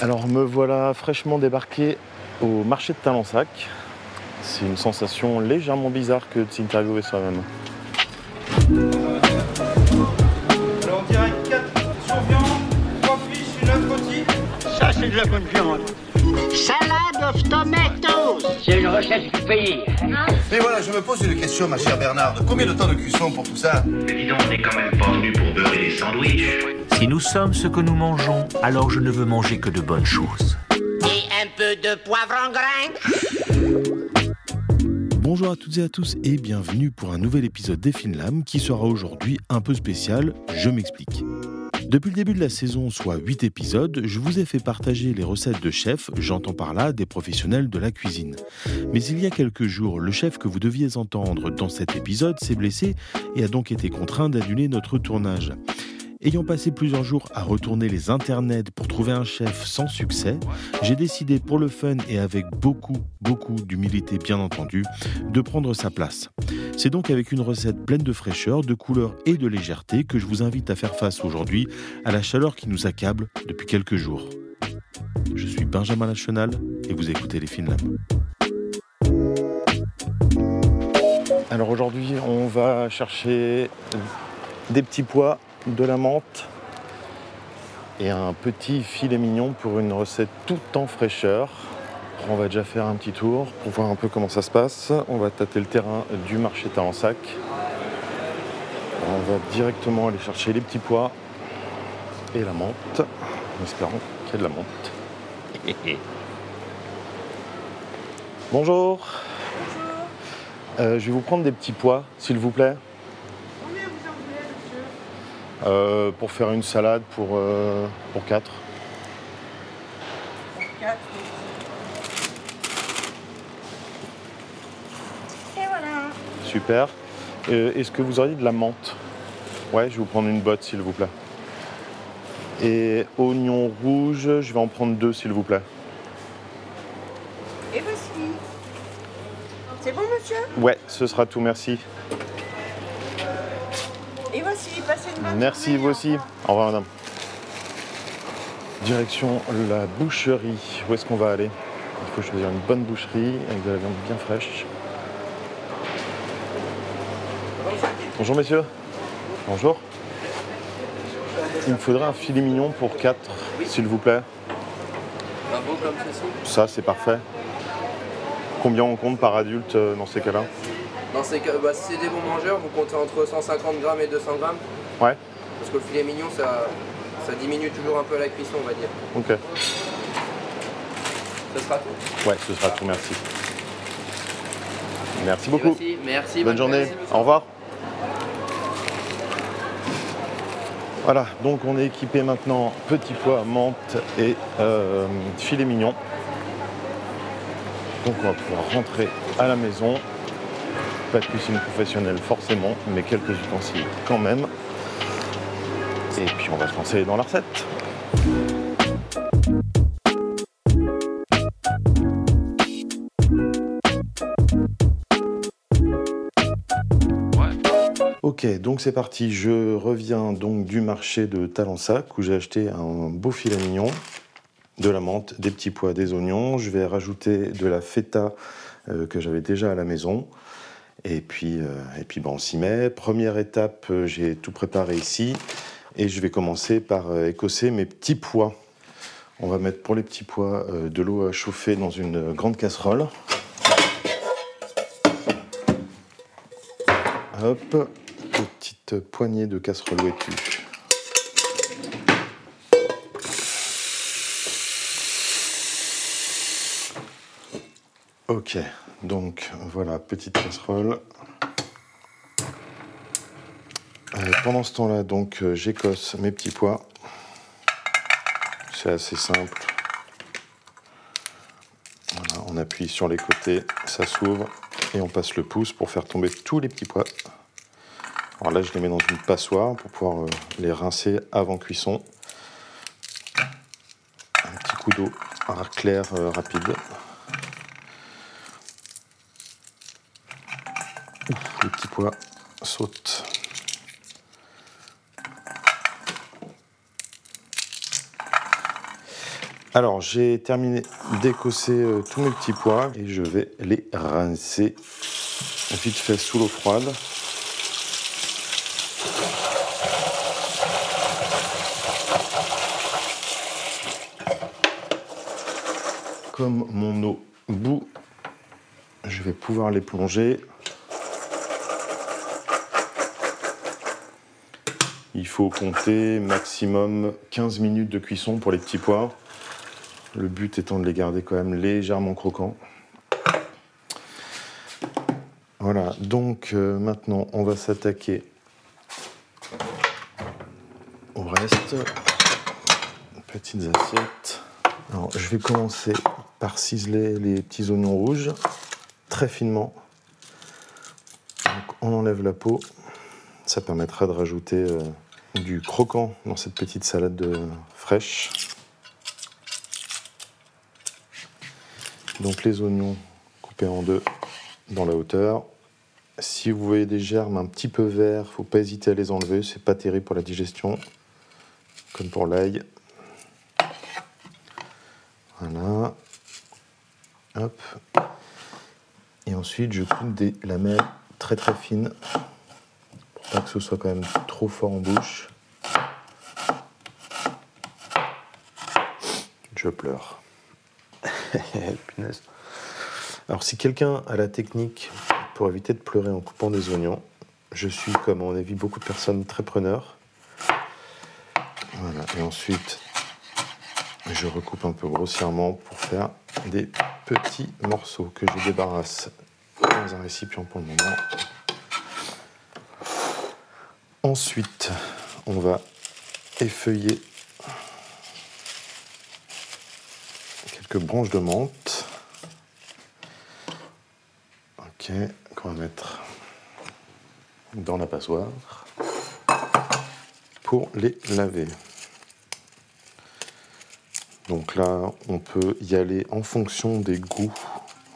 Alors me voilà fraîchement débarqué au marché de Talensac. C'est une sensation légèrement bizarre que de s'interviewer soi-même. Alors on dirait 4 surviants, 3 fiches, une autre rôtie. Ça, c'est de la bonne viande. Salade of tomatoes. C'est une recette du pays. Mais voilà, je me pose une question, ma chère Bernarde. Combien de temps de cuisson pour tout ça? Mais dis donc, on n'est quand même pas venu pour beurrer des sandwichs. Si nous sommes ce que nous mangeons, alors je ne veux manger que de bonnes choses. Et un peu de poivre en grain. Bonjour à toutes et à tous et bienvenue pour un nouvel épisode des Finlam qui sera aujourd'hui un peu spécial, je m'explique. Depuis le début de la saison, soit 8 épisodes, je vous ai fait partager les recettes de chefs, j'entends par là des professionnels de la cuisine. Mais il y a quelques jours, le chef que vous deviez entendre dans cet épisode s'est blessé et a donc été contraint d'annuler notre tournage. Ayant passé plusieurs jours à retourner les internets pour trouver un chef sans succès, j'ai décidé pour le fun et avec beaucoup, beaucoup d'humilité bien entendu, de prendre sa place. C'est donc avec une recette pleine de fraîcheur, de couleur et de légèreté que je vous invite à faire face aujourd'hui à la chaleur qui nous accable depuis quelques jours. Je suis Benjamin Lachenal et vous écoutez les Finlam. Alors aujourd'hui, on va chercher des petits pois, de la menthe et un petit filet mignon pour une recette tout en fraîcheur. On va déjà faire un petit tour pour voir un peu comment ça se passe. On va tâter le terrain du marché Talensac. On va directement aller chercher les petits pois et la menthe, en espérant qu'il y ait de la menthe. Bonjour. Euh, je vais vous prendre des petits pois, s'il vous plaît. Combien vous en voulez, monsieur Euh, pour faire une salade pour, euh, pour 4. Quatre. Et voilà. Super. Euh, Est-ce que vous auriez de la menthe? Ouais, je vais vous prendre une botte, s'il vous plaît. Et oignons rouges, je vais en prendre deux, s'il vous plaît. Et voici. C'est bon, monsieur? Ouais, ce sera tout, merci. Et voici, passez une bonne Merci, vous au aussi. Au revoir, madame. Direction la boucherie. Où est-ce qu'on va aller? Il faut choisir une bonne boucherie avec de la viande bien fraîche. Bonjour, messieurs. Bonjour. Il me faudrait un filet mignon pour 4, s'il vous plaît. Ça, c'est parfait. Combien on compte par adulte euh, dans ces cas-là? Dans ces cas, bah, c'est des bons mangeurs, vous comptez entre 150 grammes et 200 grammes. Ouais, Parce que le filet mignon, ça, ça diminue toujours un peu la cuisson, on va dire. ok. Ce sera tout. Ouais, ce sera tout, merci. Merci beaucoup. voici, merci. Bonne journée. Au revoir. Voilà, donc on est équipé maintenant petit pois, menthe et euh, filet mignon. Donc on va pouvoir rentrer à la maison. Pas de cuisine professionnelle forcément, mais quelques ustensiles quand même. Et puis on va se lancer dans la recette. Ok, donc c'est parti. Je reviens donc du marché de Talensac où j'ai acheté un beau filet mignon, de la menthe, des petits pois, des oignons. Je vais rajouter de la feta euh, que j'avais déjà à la maison. Et puis, euh, et puis ben, on s'y met. Première étape, euh, j'ai tout préparé ici. Et je vais commencer par euh, écosser mes petits pois. On va mettre pour les petits pois euh, de l'eau à chauffer dans une grande casserole. Hop, petite poignée de casserole ouétue. Ok, donc voilà, petite casserole. Euh, pendant ce temps-là, donc, euh, j'écosse mes petits pois. C'est assez simple. On appuie sur les côtés, ça s'ouvre et on passe le pouce pour faire tomber tous les petits pois. Alors là, je les mets dans une passoire pour pouvoir euh, les rincer avant cuisson. Un petit coup d'eau clair rapide. Les petits pois sautent. Alors, j'ai terminé d'écosser euh, tous mes petits pois et je vais les rincer vite fait sous l'eau froide. Comme mon eau bout, je vais pouvoir les plonger. Il faut compter maximum 15 minutes de cuisson pour les petits pois. Le but étant de les garder quand même légèrement croquants. Voilà, donc euh, maintenant on va s'attaquer au reste. Petites assiettes. Alors, je vais commencer par ciseler les petits oignons rouges très finement. On enlève la peau. Ça permettra de rajouter euh, du croquant dans cette petite salade de fraîche. Donc les oignons coupés en deux dans la hauteur. Si vous voyez des germes un petit peu verts, faut pas hésiter à les enlever, c'est pas terrible pour la digestion, comme pour l'ail. Voilà. Hop. Et ensuite, je coupe des lamelles très très fines pour pas que ce soit quand même trop fort en bouche. Je pleure. Alors, si quelqu'un a la technique pour éviter de pleurer en coupant des oignons, je suis, comme on a vu beaucoup de personnes, très preneur. Voilà. Et ensuite, je recoupe un peu grossièrement pour faire des petits morceaux que je débarrasse dans un récipient pour le moment. Ensuite, on va effeuiller quelques branches de menthe. Ok, qu'on va mettre dans la passoire pour les laver. Donc là, on peut y aller en fonction des goûts.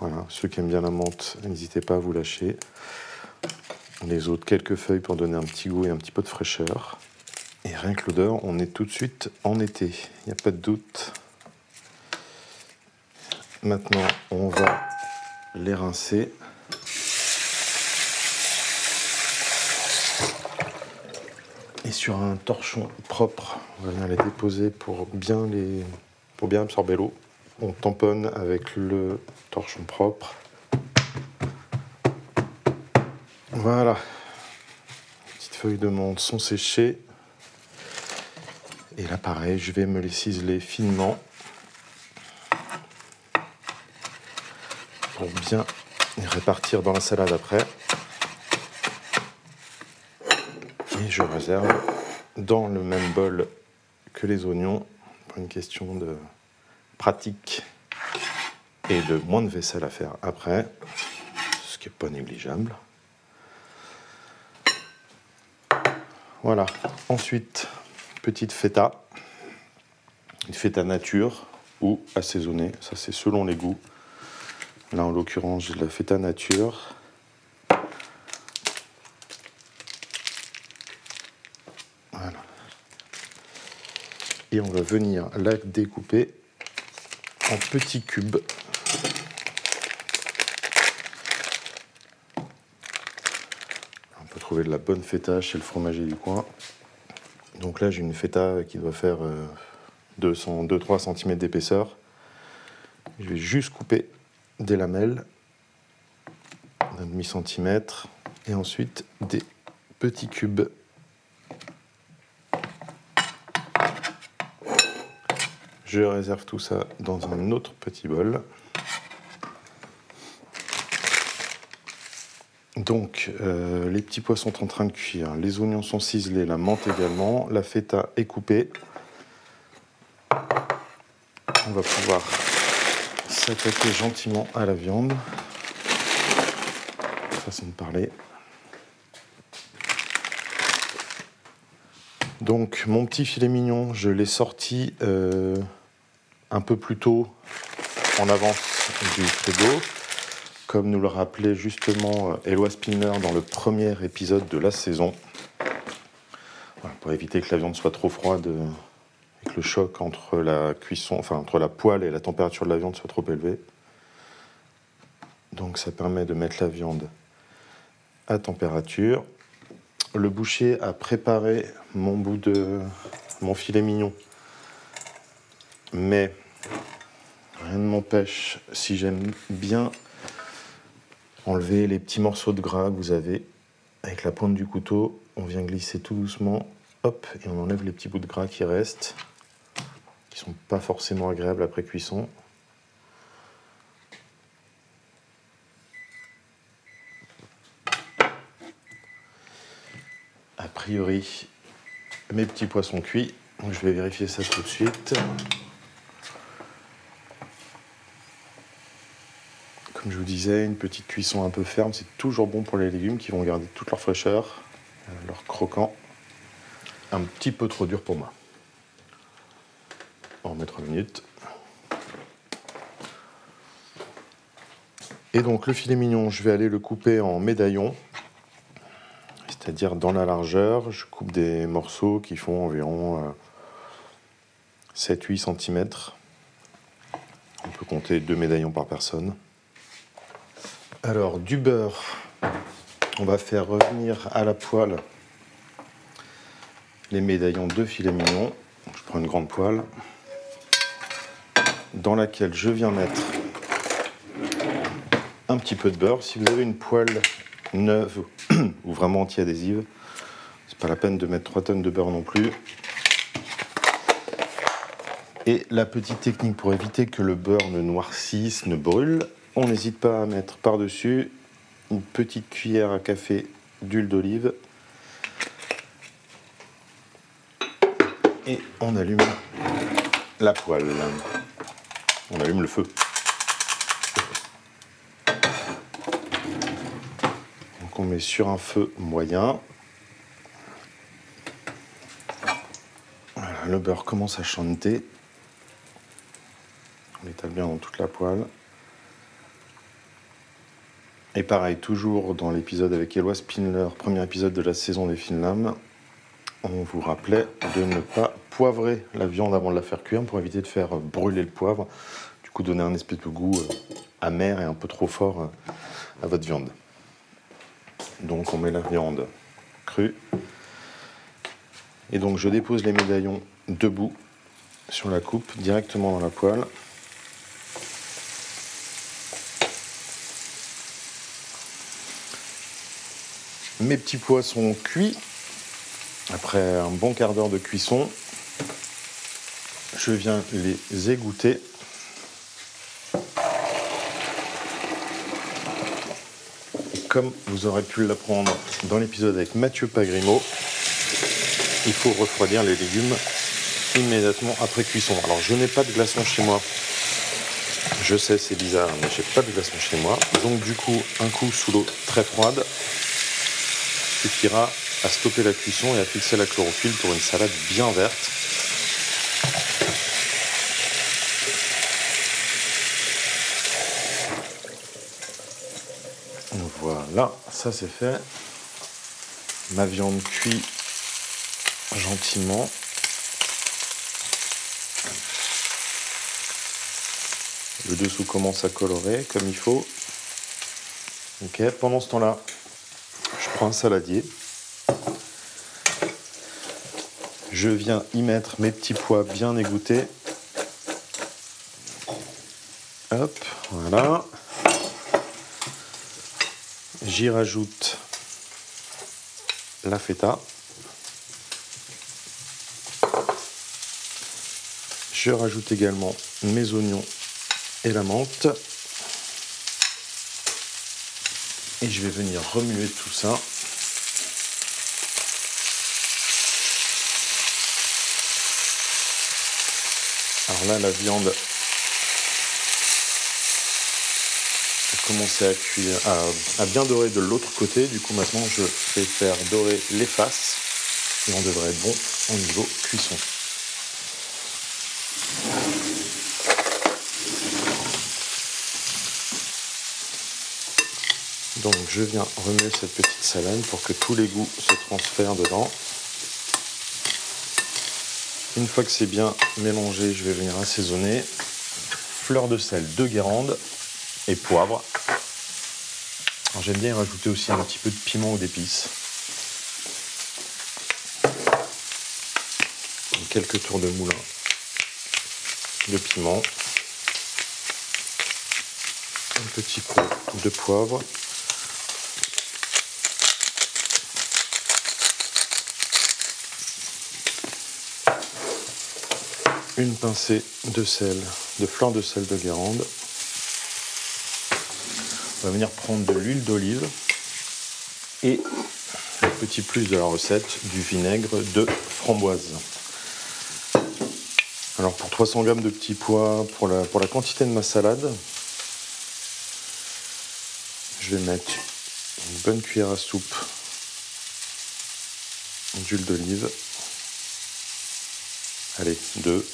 Voilà, ceux qui aiment bien la menthe, n'hésitez pas à vous lâcher. Les autres, quelques feuilles pour donner un petit goût et un petit peu de fraîcheur. Et rien que l'odeur, on est tout de suite en été, il n'y a pas de doute. Maintenant, on va les rincer. Et sur un torchon propre, on va venir les déposer pour bien les pour bien absorber l'eau. On tamponne avec le torchon propre. Voilà. Les petites feuilles de menthe sont séchées. Et là, pareil, je vais me les ciseler finement pour bien répartir dans la salade après. Et je réserve dans le même bol que les oignons une question de pratique et de moins de vaisselle à faire après, ce qui n'est pas négligeable. Voilà. Ensuite, petite feta. Une feta nature ou assaisonnée. Ça, c'est selon les goûts. Là, en l'occurrence, j'ai de la feta nature. et on va venir la découper en petits cubes. On peut trouver de la bonne feta chez le fromager du coin. Donc là, j'ai une feta qui doit faire 2-3 euh, cm d'épaisseur. Je vais juste couper des lamelles d'un demi-centimètre et ensuite des petits cubes Je réserve tout ça dans un autre petit bol. Donc, euh, les petits pois sont en train de cuire, les oignons sont ciselés, la menthe également, la feta est coupée. On va pouvoir s'attaquer gentiment à la viande. Façon de parler. Donc, mon petit filet mignon, je l'ai sorti. Euh, un peu plus tôt en avance du frigo, comme nous le rappelait justement euh, Éloi Spinner dans le premier épisode de la saison. pour éviter que la viande soit trop froide euh, le choc entre la cuisson, enfin entre la poêle et la température de la viande soit trop élevé. Donc ça permet de mettre la viande à température. Le boucher a préparé mon bout de mon filet mignon. Mais rien ne m'empêche, si j'aime bien enlever les petits morceaux de gras que vous avez avec la pointe du couteau, on vient glisser tout doucement, hop, et on enlève les petits bouts de gras qui restent, qui sont pas forcément agréables après cuisson. A priori, mes petits poissons cuits. je vais vérifier ça tout de suite. Comme je vous disais, une petite cuisson un peu ferme, c'est toujours bon pour les légumes qui vont garder toute leur fraîcheur, euh, leur croquant. Un petit peu trop dur pour moi. On remet 3 minutes. Et donc le filet mignon, je vais aller le couper en médaillons, c'est-à-dire dans la largeur. Je coupe des morceaux qui font environ 7-8 euh, cm. On peut compter deux médaillons par personne. Alors, du beurre, on va faire revenir à la poêle les médaillons de filet mignon. Je prends une grande poêle dans laquelle je viens mettre un petit peu de beurre. Si vous avez une poêle neuve ou vraiment anti-adhésive, c'est pas la peine de mettre 3 tonnes de beurre non plus. Et la petite technique pour éviter que le beurre ne noircisse, ne brûle, on n'hésite pas à mettre par-dessus une petite cuillère à café d'huile d'olive. Et on allume la poêle. On allume le feu. Donc on met sur un feu moyen. Voilà, le beurre commence à chanter. On étale bien dans toute la poêle. Et pareil, toujours dans l'épisode avec Eloi Spindler, premier épisode de la saison des Finlam, on vous rappelait de ne pas poivrer la viande avant de la faire cuire pour éviter de faire brûler le poivre, du coup donner un espèce de goût euh, amer et un peu trop fort euh, à votre viande. Donc on met la viande crue. Et donc je dépose les médaillons debout sur la coupe directement dans la poêle. mes petits poissons cuits. Après un bon quart d'heure de cuisson, je viens les égoutter. comme vous aurez pu l'apprendre dans l'épisode avec Mathieu Pagrimo, il faut refroidir les légumes immédiatement après cuisson. Alors je n'ai pas de glaçons chez moi. Je sais c'est bizarre, mais j'ai pas de glaçons chez moi. Donc du coup, un coup sous l'eau très froide, suffira à stopper la cuisson et à fixer la chlorophylle pour une salade bien verte. Voilà, ça c'est fait. Ma viande cuit gentiment. Le dessous commence à colorer comme il faut. Ok, pendant ce temps-là, un saladier. Je viens y mettre mes petits pois bien égouttés. Hop, voilà. J'y rajoute la feta. Je rajoute également mes oignons et la menthe. Et je vais venir remuer tout ça. Alors là, la viande a commencé à cuire, à, bien dorer de l'autre côté. Du coup, maintenant, je vais faire dorer les faces et on devrait être bon au niveau cuisson. Donc je viens remuer cette petite salade pour que tous les goûts se transfèrent dedans. Une fois que c'est bien mélangé, je vais venir assaisonner. Fleur de sel de Guérande et poivre. J'aime bien rajouter aussi un petit peu de piment ou d'épices. Quelques tours de moulin de piment. Un petit peu de poivre. Une pincée de sel, de flanc de sel de Guérande. On va venir prendre de l'huile d'olive et le petit plus de la recette, du vinaigre de framboise. Alors pour 300 g de petits pois, pour la, pour la quantité de ma salade, je vais mettre une bonne cuillère à soupe d'huile d'olive. Allez, deux.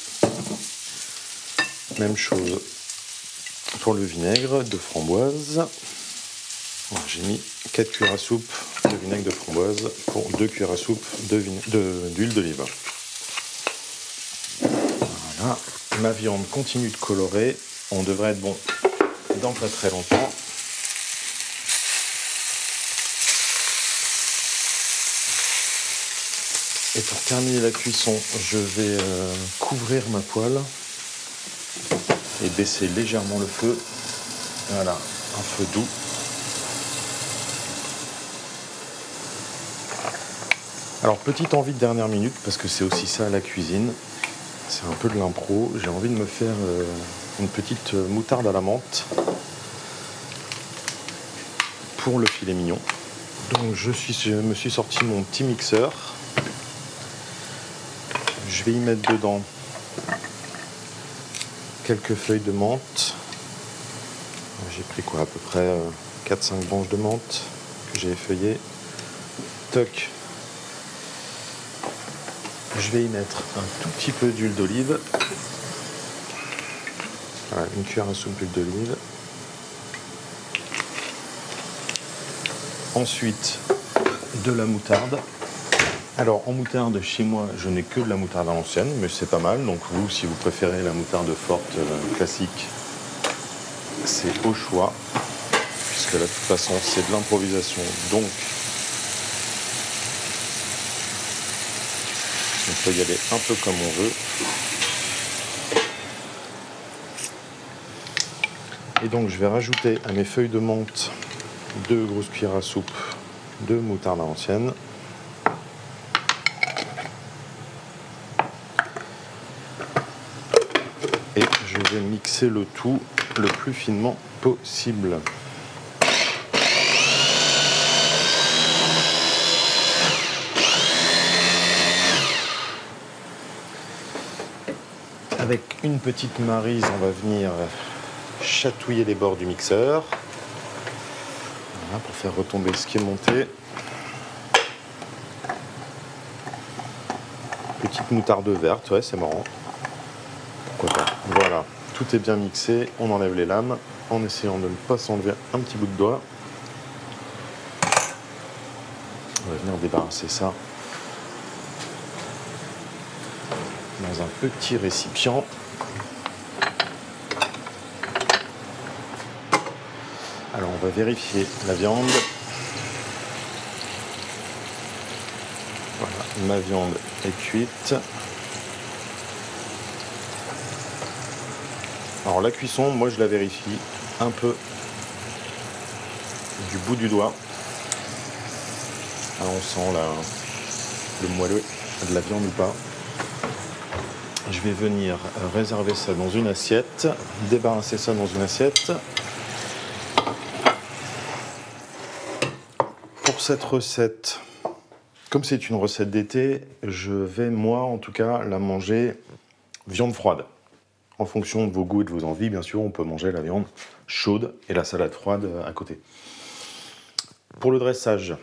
Même chose pour le vinaigre de framboise. J'ai mis 4 cuillères à soupe de vinaigre de framboise pour 2 cuillères à soupe d'huile d'olive. Voilà, ma viande continue de colorer. On devrait être bon dans pas très longtemps. Et pour terminer la cuisson, je vais euh, couvrir ma poêle et baisser légèrement le feu. Voilà, un feu doux. Alors petite envie de dernière minute, parce que c'est aussi ça la cuisine, c'est un peu de l'impro, j'ai envie de me faire euh, une petite moutarde à la menthe pour le filet mignon. Donc je, suis, je me suis sorti mon petit mixeur. Je vais y mettre dedans quelques feuilles de menthe. J'ai pris quoi à peu près 4-5 euh, branches de menthe que j'ai effeuillées. Toc. Je vais y mettre un tout petit peu d'huile d'olive. une cuillère à soupe d'huile d'olive. Ensuite, de la moutarde. Alors en moutarde, chez moi, je n'ai que de la moutarde à l'ancienne, mais c'est pas mal. Donc vous, si vous préférez la moutarde forte euh, classique, c'est au choix, puisque là, de toute façon, c'est de l'improvisation. Donc, on peut y aller un peu comme on veut. Et donc, je vais rajouter à mes feuilles de menthe deux grosses cuillères à soupe de moutarde à l'ancienne. je vais mixer le tout le plus finement possible. Avec une petite marise, on va venir chatouiller les bords du mixeur. pour faire retomber ce qui est monté. Petite moutarde verte, ouais, c'est marrant. Tout est bien mixé, on enlève les lames en essayant de ne pas s'enlever un petit bout de doigt. On va venir débarrasser ça dans un petit récipient. Alors on va vérifier la viande. Voilà, ma viande est cuite. Alors la cuisson, moi je la vérifie un peu du bout du doigt. Alors on sent le moelleux de la viande ou pas. Je vais venir réserver ça dans une assiette, débarrasser ça dans une assiette. Pour cette recette, comme c'est une recette d'été, je vais moi en tout cas la manger viande froide. En fonction de vos goûts et de vos envies, bien sûr, on peut manger la viande chaude et la salade froide à côté. Pour le dressage,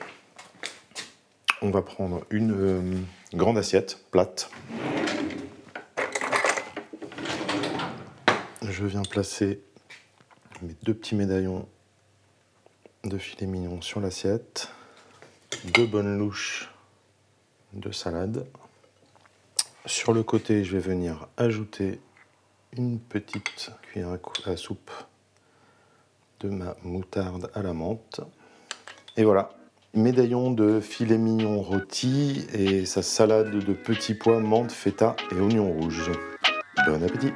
on va prendre une euh, grande assiette plate. Je viens placer mes deux petits médaillons de filet mignon sur l'assiette, deux bonnes louches de salade, Sur le côté, je vais venir ajouter une petite cuillère à soupe de ma moutarde à la menthe. Et voilà, médaillon de filet mignon rôti et sa salade de petits pois, menthe, feta et oignons rouges. Bon appétit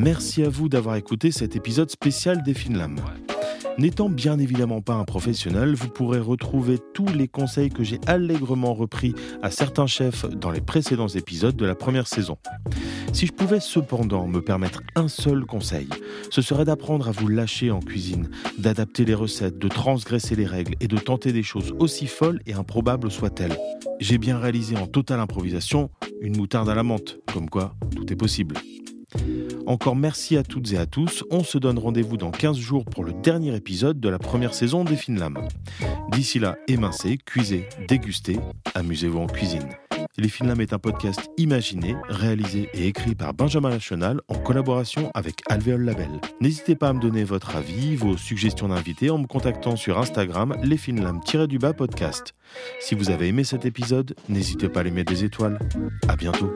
Merci à vous d'avoir écouté cet épisode spécial des Finlam. N'étant bien évidemment pas un professionnel, vous pourrez retrouver tous les conseils que j'ai allègrement repris à certains chefs dans les précédents épisodes de la première saison. Si je pouvais cependant me permettre un seul conseil, ce serait d'apprendre à vous lâcher en cuisine, d'adapter les recettes, de transgresser les règles et de tenter des choses aussi folles et improbables soient-elles. J'ai bien réalisé en totale improvisation une moutarde à la menthe, comme quoi tout est possible. Encore merci à toutes et à tous. On se donne rendez-vous dans 15 jours pour le dernier épisode de la première saison des Finlam. D'ici là, émincez, cuisez, dégustez, amusez-vous en cuisine. Les Finlam est un podcast imaginé, réalisé et écrit par Benjamin National en collaboration avec Alvéole Label. N'hésitez pas à me donner votre avis, vos suggestions d'invités en me contactant sur Instagram lesfinlam-du-bas podcast. Si vous avez aimé cet épisode, n'hésitez pas à lui mettre des étoiles. À bientôt.